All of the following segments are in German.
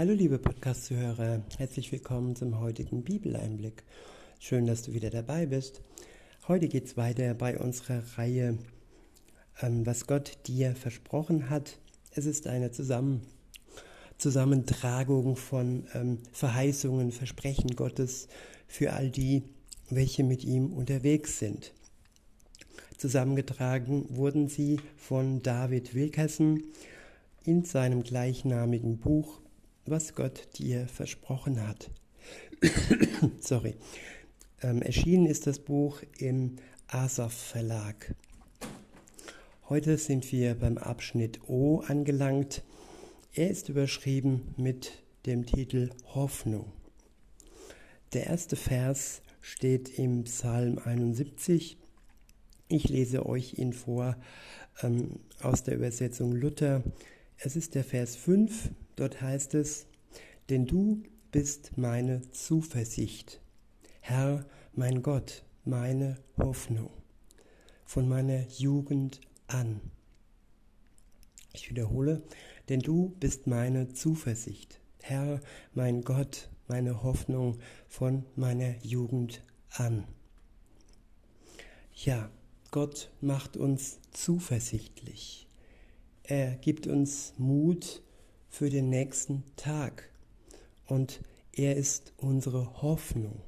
Hallo liebe Podcast-Zuhörer, herzlich willkommen zum heutigen Bibeleinblick. Schön, dass du wieder dabei bist. Heute geht es weiter bei unserer Reihe, ähm, was Gott dir versprochen hat. Es ist eine Zusammen Zusammentragung von ähm, Verheißungen, Versprechen Gottes für all die, welche mit ihm unterwegs sind. Zusammengetragen wurden sie von David Wilkerson in seinem gleichnamigen Buch was Gott dir versprochen hat. Sorry. Ähm, erschienen ist das Buch im Asaf Verlag. Heute sind wir beim Abschnitt O angelangt. Er ist überschrieben mit dem Titel Hoffnung. Der erste Vers steht im Psalm 71. Ich lese euch ihn vor ähm, aus der Übersetzung Luther. Es ist der Vers 5 Dort heißt es, denn du bist meine Zuversicht, Herr, mein Gott, meine Hoffnung, von meiner Jugend an. Ich wiederhole, denn du bist meine Zuversicht, Herr, mein Gott, meine Hoffnung von meiner Jugend an. Ja, Gott macht uns zuversichtlich. Er gibt uns Mut, für den nächsten Tag. Und er ist unsere Hoffnung,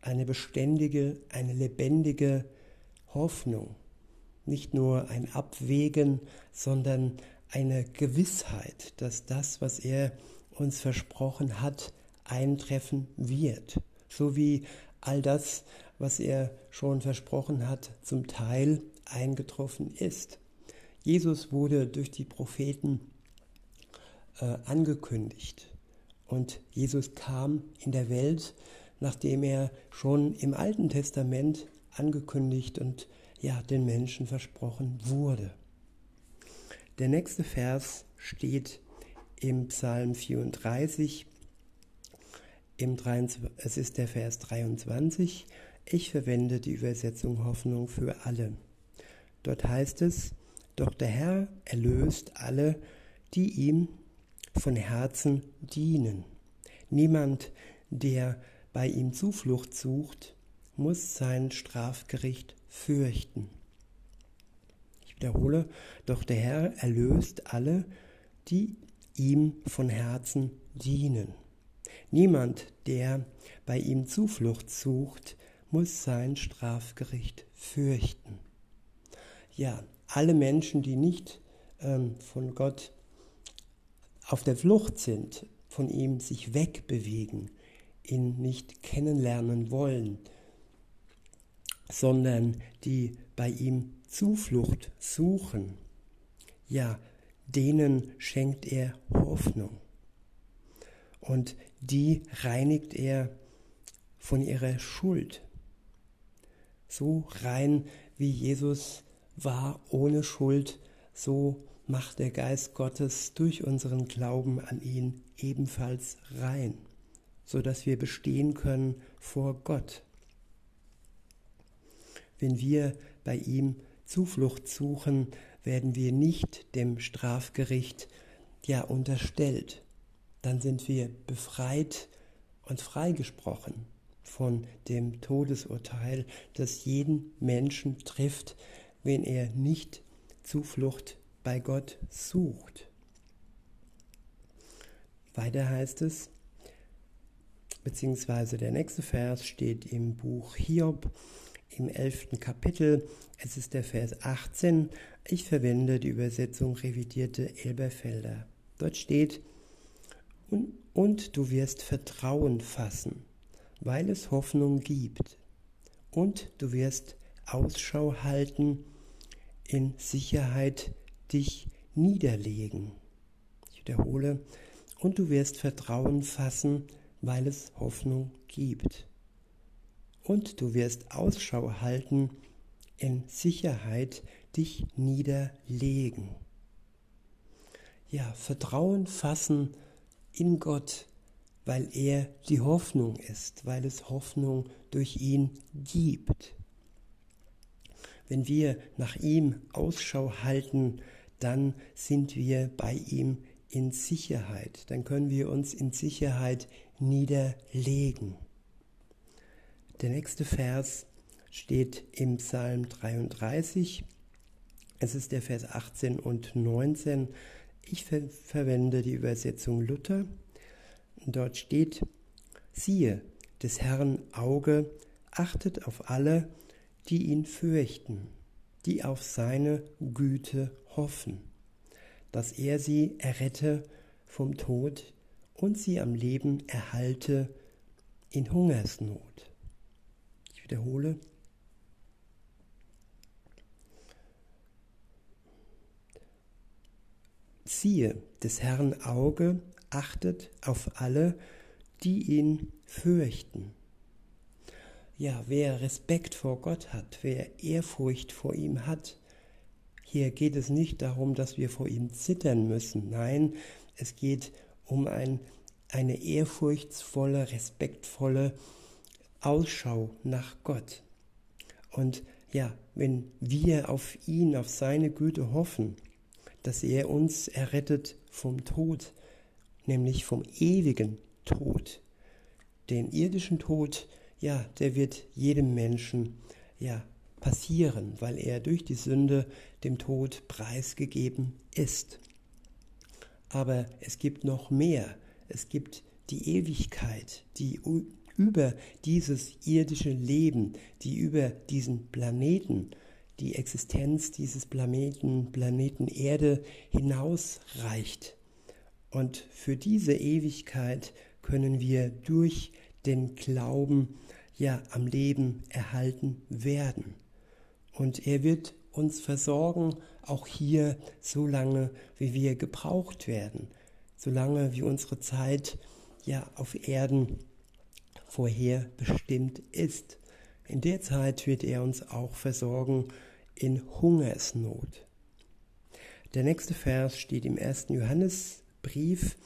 eine beständige, eine lebendige Hoffnung. Nicht nur ein Abwägen, sondern eine Gewissheit, dass das, was er uns versprochen hat, eintreffen wird. So wie all das, was er schon versprochen hat, zum Teil eingetroffen ist. Jesus wurde durch die Propheten äh, angekündigt. Und Jesus kam in der Welt, nachdem er schon im Alten Testament angekündigt und ja, den Menschen versprochen wurde. Der nächste Vers steht im Psalm 34, im 23, es ist der Vers 23. Ich verwende die Übersetzung Hoffnung für alle. Dort heißt es, doch der Herr erlöst alle, die ihm von Herzen dienen. Niemand, der bei ihm Zuflucht sucht, muss sein Strafgericht fürchten. Ich wiederhole, doch der Herr erlöst alle, die ihm von Herzen dienen. Niemand, der bei ihm Zuflucht sucht, muss sein Strafgericht fürchten. Ja, alle Menschen, die nicht ähm, von Gott auf der Flucht sind, von ihm sich wegbewegen, ihn nicht kennenlernen wollen, sondern die bei ihm Zuflucht suchen, ja, denen schenkt er Hoffnung. Und die reinigt er von ihrer Schuld. So rein wie Jesus war ohne Schuld, so macht der Geist Gottes durch unseren Glauben an ihn ebenfalls rein, so dass wir bestehen können vor Gott. Wenn wir bei ihm Zuflucht suchen, werden wir nicht dem Strafgericht ja unterstellt. Dann sind wir befreit und freigesprochen von dem Todesurteil, das jeden Menschen trifft, wenn er nicht Zuflucht bei Gott sucht. Weiter heißt es, beziehungsweise der nächste Vers steht im Buch Hiob im elften Kapitel. Es ist der Vers 18. Ich verwende die Übersetzung revidierte Elberfelder. Dort steht, und, und du wirst Vertrauen fassen, weil es Hoffnung gibt. Und du wirst Ausschau halten in Sicherheit dich niederlegen. Ich wiederhole, und du wirst Vertrauen fassen, weil es Hoffnung gibt. Und du wirst Ausschau halten, in Sicherheit dich niederlegen. Ja, Vertrauen fassen in Gott, weil er die Hoffnung ist, weil es Hoffnung durch ihn gibt. Wenn wir nach ihm Ausschau halten, dann sind wir bei ihm in Sicherheit. Dann können wir uns in Sicherheit niederlegen. Der nächste Vers steht im Psalm 33. Es ist der Vers 18 und 19. Ich ver verwende die Übersetzung Luther. Dort steht, siehe, des Herrn Auge achtet auf alle, die ihn fürchten, die auf seine Güte hoffen, dass er sie errette vom Tod und sie am Leben erhalte in Hungersnot. Ich wiederhole. Siehe, des Herrn Auge achtet auf alle, die ihn fürchten. Ja, wer Respekt vor Gott hat, wer Ehrfurcht vor ihm hat, hier geht es nicht darum, dass wir vor ihm zittern müssen. Nein, es geht um ein, eine ehrfurchtsvolle, respektvolle Ausschau nach Gott. Und ja, wenn wir auf ihn, auf seine Güte hoffen, dass er uns errettet vom Tod, nämlich vom ewigen Tod. Den irdischen Tod, ja, der wird jedem Menschen ja passieren, weil er durch die Sünde dem Tod preisgegeben ist. Aber es gibt noch mehr. Es gibt die Ewigkeit, die über dieses irdische Leben, die über diesen Planeten, die Existenz dieses Planeten, Planeten Erde hinausreicht. Und für diese Ewigkeit können wir durch den Glauben ja am Leben erhalten werden. Und er wird uns versorgen, auch hier, so lange, wie wir gebraucht werden, solange wie unsere Zeit ja auf Erden vorher bestimmt ist. In der Zeit wird er uns auch versorgen in Hungersnot. Der nächste Vers steht im ersten Johannesbrief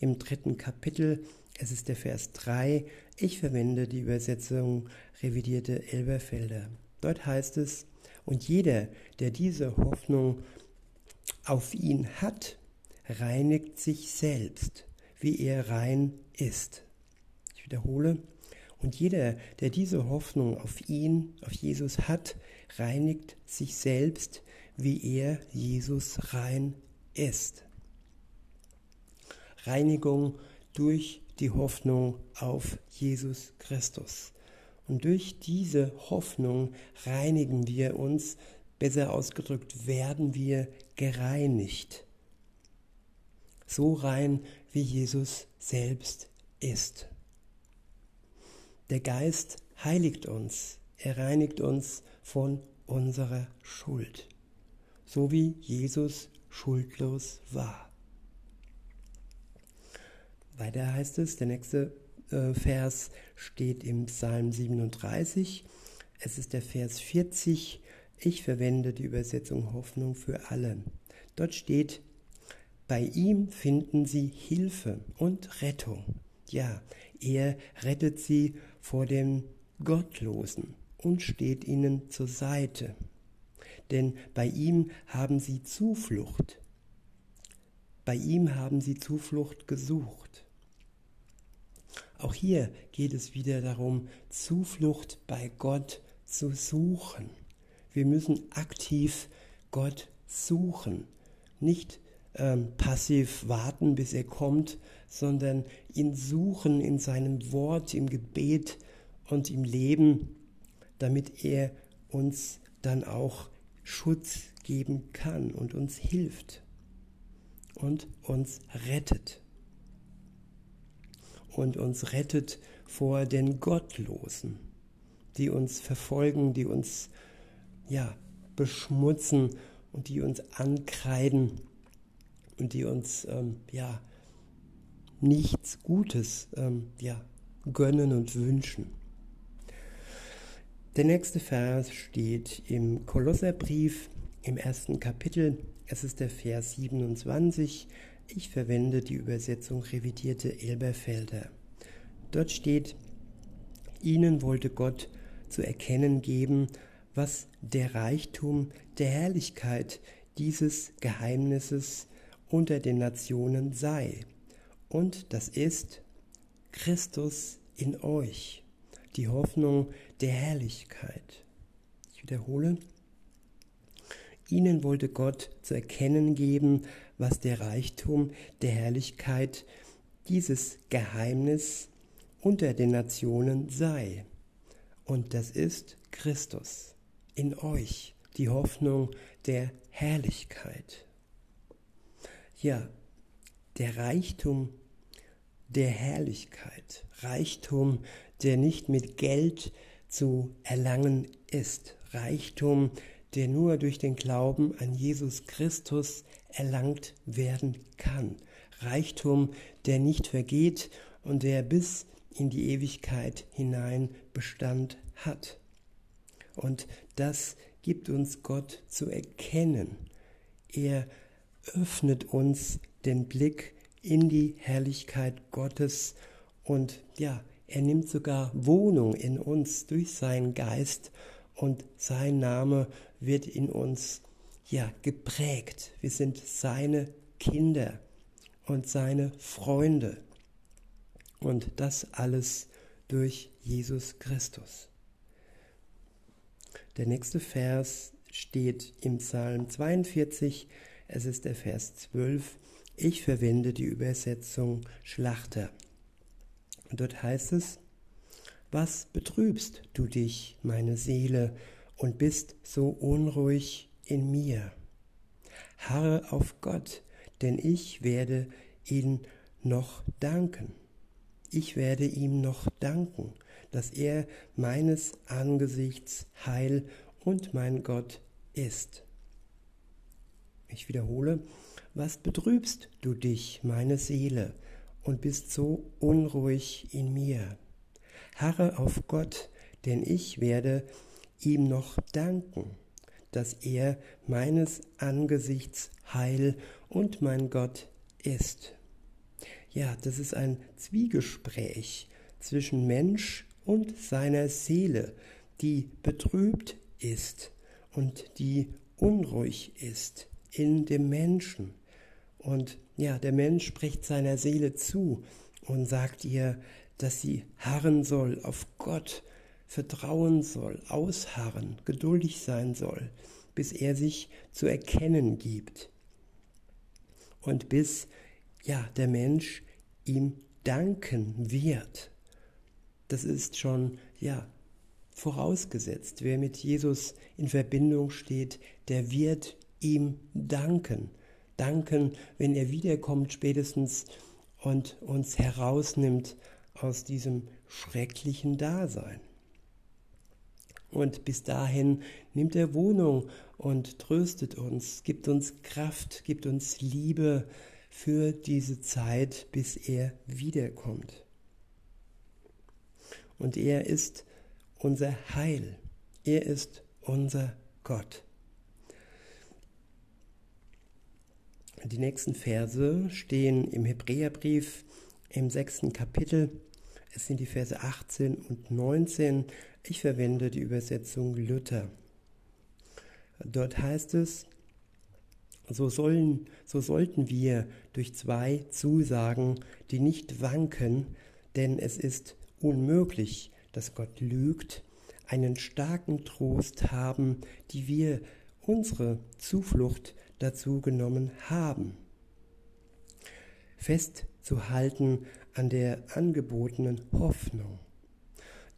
im dritten Kapitel. Es ist der Vers 3. Ich verwende die Übersetzung revidierte Elberfelder. Dort heißt es, und jeder, der diese Hoffnung auf ihn hat, reinigt sich selbst, wie er rein ist. Ich wiederhole, und jeder, der diese Hoffnung auf ihn, auf Jesus hat, reinigt sich selbst, wie er, Jesus, rein ist. Reinigung durch die Hoffnung auf Jesus Christus. Und durch diese Hoffnung reinigen wir uns, besser ausgedrückt, werden wir gereinigt. So rein, wie Jesus selbst ist. Der Geist heiligt uns, er reinigt uns von unserer Schuld, so wie Jesus schuldlos war. Weiter heißt es, der nächste Vers steht im Psalm 37. Es ist der Vers 40. Ich verwende die Übersetzung Hoffnung für alle. Dort steht, bei ihm finden sie Hilfe und Rettung. Ja, er rettet sie vor dem Gottlosen und steht ihnen zur Seite. Denn bei ihm haben sie Zuflucht. Bei ihm haben sie Zuflucht gesucht. Auch hier geht es wieder darum, Zuflucht bei Gott zu suchen. Wir müssen aktiv Gott suchen, nicht ähm, passiv warten, bis er kommt, sondern ihn suchen in seinem Wort, im Gebet und im Leben, damit er uns dann auch Schutz geben kann und uns hilft und uns rettet und uns rettet vor den Gottlosen, die uns verfolgen, die uns ja beschmutzen und die uns ankreiden und die uns ähm, ja nichts Gutes ähm, ja, gönnen und wünschen. Der nächste Vers steht im Kolosserbrief im ersten Kapitel. Es ist der Vers 27. Ich verwende die Übersetzung revidierte Elberfelder. Dort steht, ihnen wollte Gott zu erkennen geben, was der Reichtum der Herrlichkeit dieses Geheimnisses unter den Nationen sei. Und das ist Christus in euch, die Hoffnung der Herrlichkeit. Ich wiederhole, ihnen wollte Gott zu erkennen geben, was der Reichtum der Herrlichkeit, dieses Geheimnis unter den Nationen sei. Und das ist Christus in euch, die Hoffnung der Herrlichkeit. Ja, der Reichtum der Herrlichkeit, Reichtum, der nicht mit Geld zu erlangen ist, Reichtum, der nur durch den Glauben an Jesus Christus erlangt werden kann, Reichtum, der nicht vergeht und der bis in die Ewigkeit hinein Bestand hat. Und das gibt uns Gott zu erkennen. Er öffnet uns den Blick in die Herrlichkeit Gottes und ja, er nimmt sogar Wohnung in uns durch seinen Geist und sein Name wird in uns ja geprägt. Wir sind seine Kinder und seine Freunde. Und das alles durch Jesus Christus. Der nächste Vers steht im Psalm 42, es ist der Vers 12. Ich verwende die Übersetzung Schlachter. Und dort heißt es, was betrübst du dich, meine Seele, und bist so unruhig in mir? Harre auf Gott, denn ich werde ihn noch danken. Ich werde ihm noch danken, dass er meines Angesichts Heil und mein Gott ist. Ich wiederhole, was betrübst du dich, meine Seele, und bist so unruhig in mir? Harre auf Gott, denn ich werde ihm noch danken, dass er meines Angesichts Heil und mein Gott ist. Ja, das ist ein Zwiegespräch zwischen Mensch und seiner Seele, die betrübt ist und die unruhig ist in dem Menschen. Und ja, der Mensch spricht seiner Seele zu und sagt ihr, dass sie harren soll auf Gott, vertrauen soll, ausharren, geduldig sein soll, bis er sich zu erkennen gibt. Und bis ja, der Mensch ihm danken wird. Das ist schon ja vorausgesetzt. Wer mit Jesus in Verbindung steht, der wird ihm danken. Danken, wenn er wiederkommt spätestens und uns herausnimmt aus diesem schrecklichen Dasein. Und bis dahin nimmt er Wohnung und tröstet uns, gibt uns Kraft, gibt uns Liebe für diese Zeit, bis er wiederkommt. Und er ist unser Heil, er ist unser Gott. Die nächsten Verse stehen im Hebräerbrief im sechsten Kapitel. Es sind die Verse 18 und 19. Ich verwende die Übersetzung Luther. Dort heißt es, so, sollen, so sollten wir durch zwei Zusagen, die nicht wanken, denn es ist unmöglich, dass Gott lügt, einen starken Trost haben, die wir unsere Zuflucht dazu genommen haben. Festzuhalten an der angebotenen Hoffnung.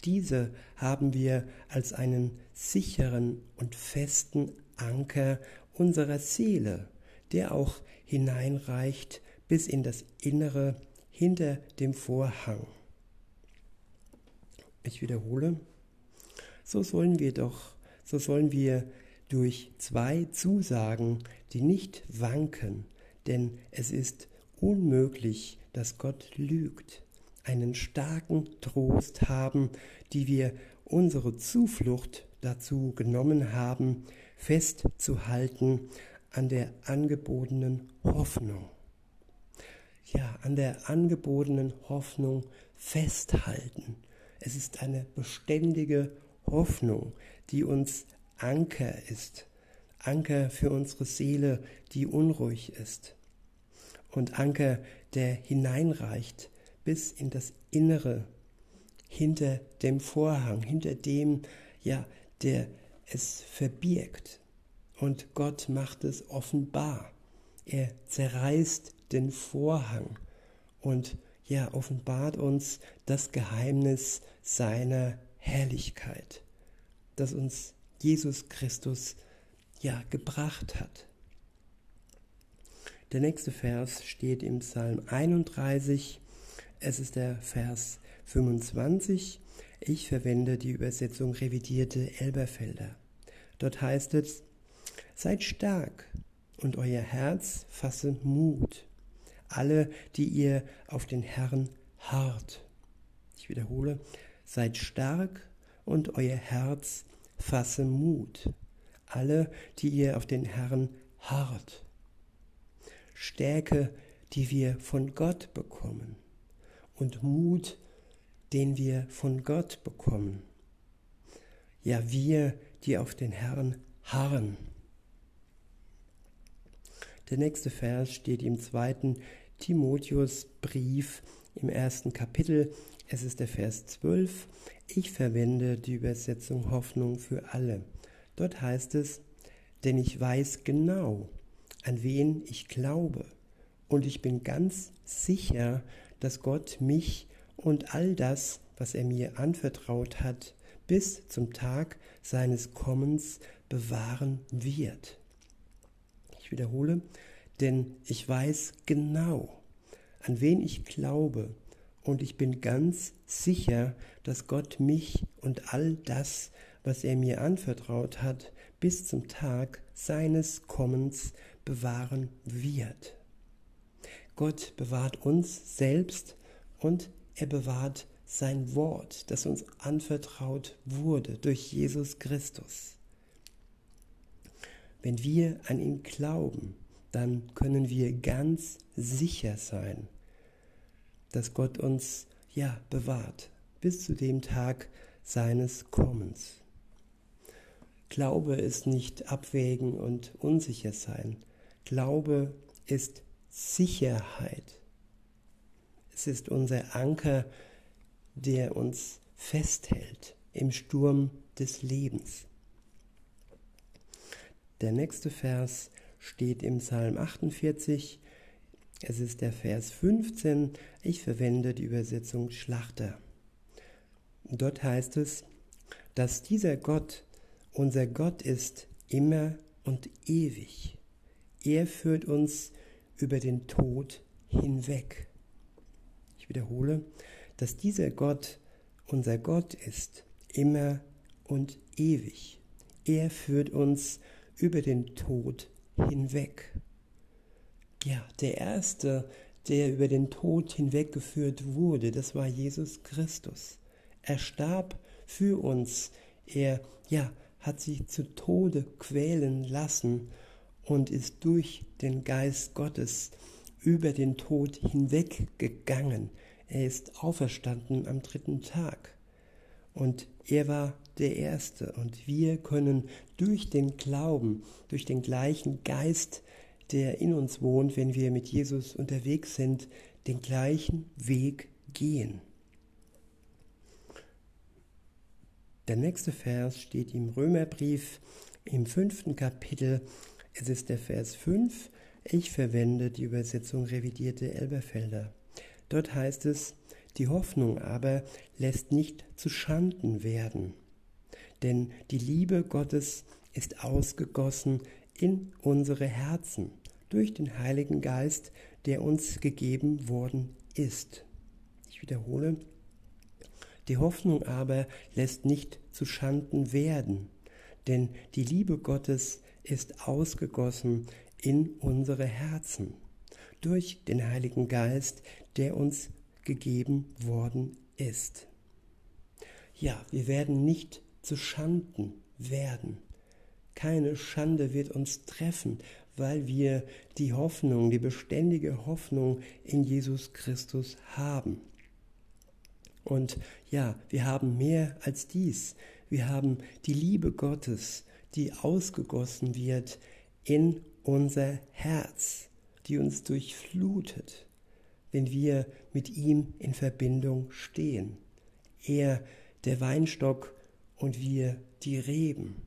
Diese haben wir als einen sicheren und festen Anker unserer Seele, der auch hineinreicht bis in das Innere hinter dem Vorhang. Ich wiederhole, so sollen wir doch, so sollen wir durch zwei Zusagen, die nicht wanken, denn es ist unmöglich, dass Gott lügt, einen starken Trost haben, die wir unsere Zuflucht dazu genommen haben, festzuhalten an der angebotenen Hoffnung. Ja, an der angebotenen Hoffnung festhalten. Es ist eine beständige Hoffnung, die uns Anker ist, Anker für unsere Seele, die unruhig ist. und Anker, der hineinreicht bis in das Innere, hinter dem Vorhang, hinter dem, ja, der es verbirgt. Und Gott macht es offenbar. Er zerreißt den Vorhang und ja, offenbart uns das Geheimnis seiner Herrlichkeit, das uns Jesus Christus ja gebracht hat. Der nächste Vers steht im Psalm 31. Es ist der Vers 25. Ich verwende die Übersetzung revidierte Elberfelder. Dort heißt es, Seid stark und euer Herz fasse Mut, alle, die ihr auf den Herrn harrt. Ich wiederhole, seid stark und euer Herz fasse Mut, alle, die ihr auf den Herrn harrt. Stärke, die wir von Gott bekommen und Mut, den wir von Gott bekommen. Ja, wir, die auf den Herrn harren. Der nächste Vers steht im zweiten Timotheusbrief im ersten Kapitel. Es ist der Vers 12. Ich verwende die Übersetzung Hoffnung für alle. Dort heißt es, denn ich weiß genau, an wen ich glaube. Und ich bin ganz sicher, dass Gott mich und all das, was er mir anvertraut hat, bis zum Tag seines Kommens bewahren wird. Ich wiederhole, denn ich weiß genau, an wen ich glaube, und ich bin ganz sicher, dass Gott mich und all das, was er mir anvertraut hat, bis zum Tag seines Kommens bewahren wird. Gott bewahrt uns selbst und er bewahrt sein Wort, das uns anvertraut wurde durch Jesus Christus. Wenn wir an ihn glauben, dann können wir ganz sicher sein, dass Gott uns ja bewahrt bis zu dem Tag seines Kommens. Glaube ist nicht abwägen und unsicher sein. Glaube ist Sicherheit. Es ist unser Anker, der uns festhält im Sturm des Lebens. Der nächste Vers steht im Psalm 48. Es ist der Vers 15. Ich verwende die Übersetzung Schlachter. Dort heißt es, dass dieser Gott unser Gott ist immer und ewig. Er führt uns über den Tod hinweg. Ich wiederhole, dass dieser Gott unser Gott ist, immer und ewig. Er führt uns über den Tod hinweg. Ja, der Erste, der über den Tod hinweggeführt wurde, das war Jesus Christus. Er starb für uns. Er, ja, hat sich zu Tode quälen lassen und ist durch den Geist Gottes über den Tod hinweggegangen. Er ist auferstanden am dritten Tag. Und er war der Erste. Und wir können durch den Glauben, durch den gleichen Geist, der in uns wohnt, wenn wir mit Jesus unterwegs sind, den gleichen Weg gehen. Der nächste Vers steht im Römerbrief im fünften Kapitel. Es ist der Vers 5. Ich verwende die Übersetzung revidierte Elberfelder. Dort heißt es, die Hoffnung aber lässt nicht zu Schanden werden, denn die Liebe Gottes ist ausgegossen in unsere Herzen durch den Heiligen Geist, der uns gegeben worden ist. Ich wiederhole, die Hoffnung aber lässt nicht zu Schanden werden, denn die Liebe Gottes ist ausgegossen in unsere Herzen durch den Heiligen Geist, der uns gegeben worden ist. Ja, wir werden nicht zu Schanden werden. Keine Schande wird uns treffen, weil wir die Hoffnung, die beständige Hoffnung in Jesus Christus haben. Und ja, wir haben mehr als dies. Wir haben die Liebe Gottes, die ausgegossen wird in unser Herz. die uns durchflutet, wenn wir mit ihm in Verbindung stehen. Er, der Weinstock und wir die Reben.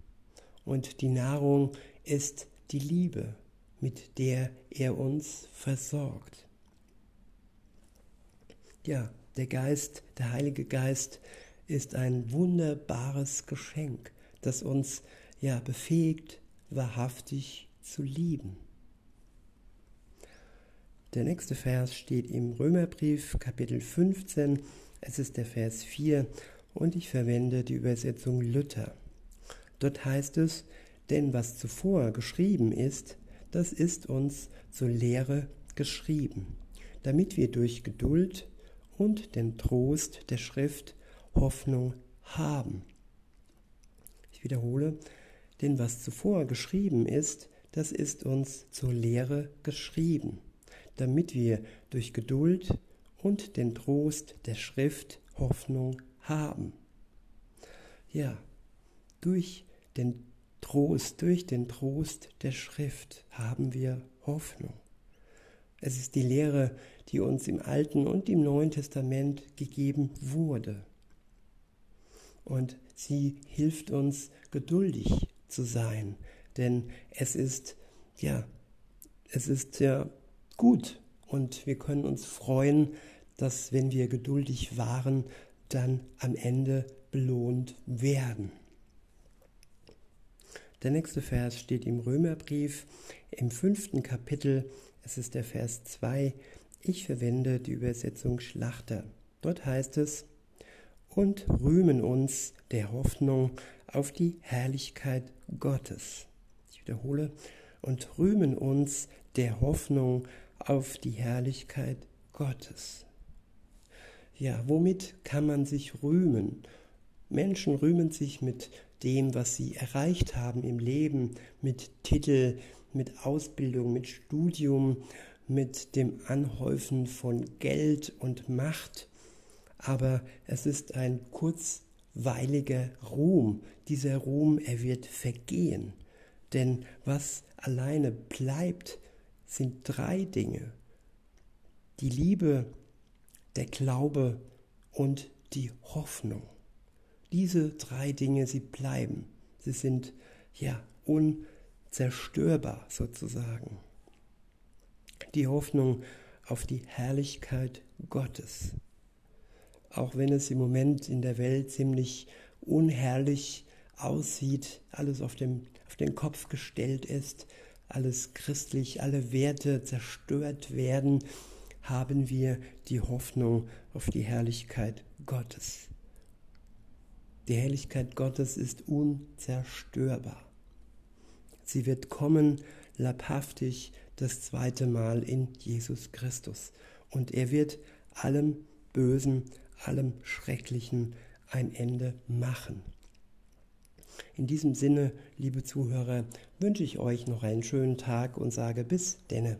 Und die Nahrung ist die Liebe, mit der er uns versorgt. Ja, der Geist, der Heilige Geist ist ein wunderbares Geschenk, das uns ja befähigt, wahrhaftig zu lieben. Der nächste Vers steht im Römerbrief Kapitel 15. Es ist der Vers 4 und ich verwende die Übersetzung Luther. Dort heißt es, denn was zuvor geschrieben ist, das ist uns zur Lehre geschrieben, damit wir durch Geduld und den Trost der Schrift Hoffnung haben. Ich wiederhole, denn was zuvor geschrieben ist, das ist uns zur Lehre geschrieben, damit wir durch Geduld und den Trost der Schrift Hoffnung haben. Ja, durch den Trost, durch den Trost der Schrift haben wir Hoffnung. Es ist die Lehre, die uns im Alten und im Neuen Testament gegeben wurde. Und sie hilft uns geduldig zu sein, denn es ist ja, es ist ja gut und wir können uns freuen, dass wenn wir geduldig waren, dann am Ende belohnt werden. Der nächste Vers steht im Römerbrief im fünften Kapitel. Es ist der Vers 2. Ich verwende die Übersetzung Schlachter. Dort heißt es, und rühmen uns der Hoffnung auf die Herrlichkeit Gottes. Ich wiederhole, und rühmen uns der Hoffnung auf die Herrlichkeit Gottes. Ja, womit kann man sich rühmen? Menschen rühmen sich mit dem, was sie erreicht haben im Leben, mit Titel, mit Ausbildung, mit Studium, mit dem Anhäufen von Geld und Macht. Aber es ist ein kurzweiliger Ruhm. Dieser Ruhm, er wird vergehen. Denn was alleine bleibt, sind drei Dinge. Die Liebe, der Glaube und die Hoffnung. Diese drei Dinge, sie bleiben. Sie sind ja unzerstörbar sozusagen. Die Hoffnung auf die Herrlichkeit Gottes. Auch wenn es im Moment in der Welt ziemlich unherrlich aussieht, alles auf, dem, auf den Kopf gestellt ist, alles christlich, alle Werte zerstört werden, haben wir die Hoffnung auf die Herrlichkeit Gottes. Die Herrlichkeit Gottes ist unzerstörbar. Sie wird kommen leibhaftig das zweite Mal in Jesus Christus. Und er wird allem Bösen, allem Schrecklichen ein Ende machen. In diesem Sinne, liebe Zuhörer, wünsche ich euch noch einen schönen Tag und sage bis denne.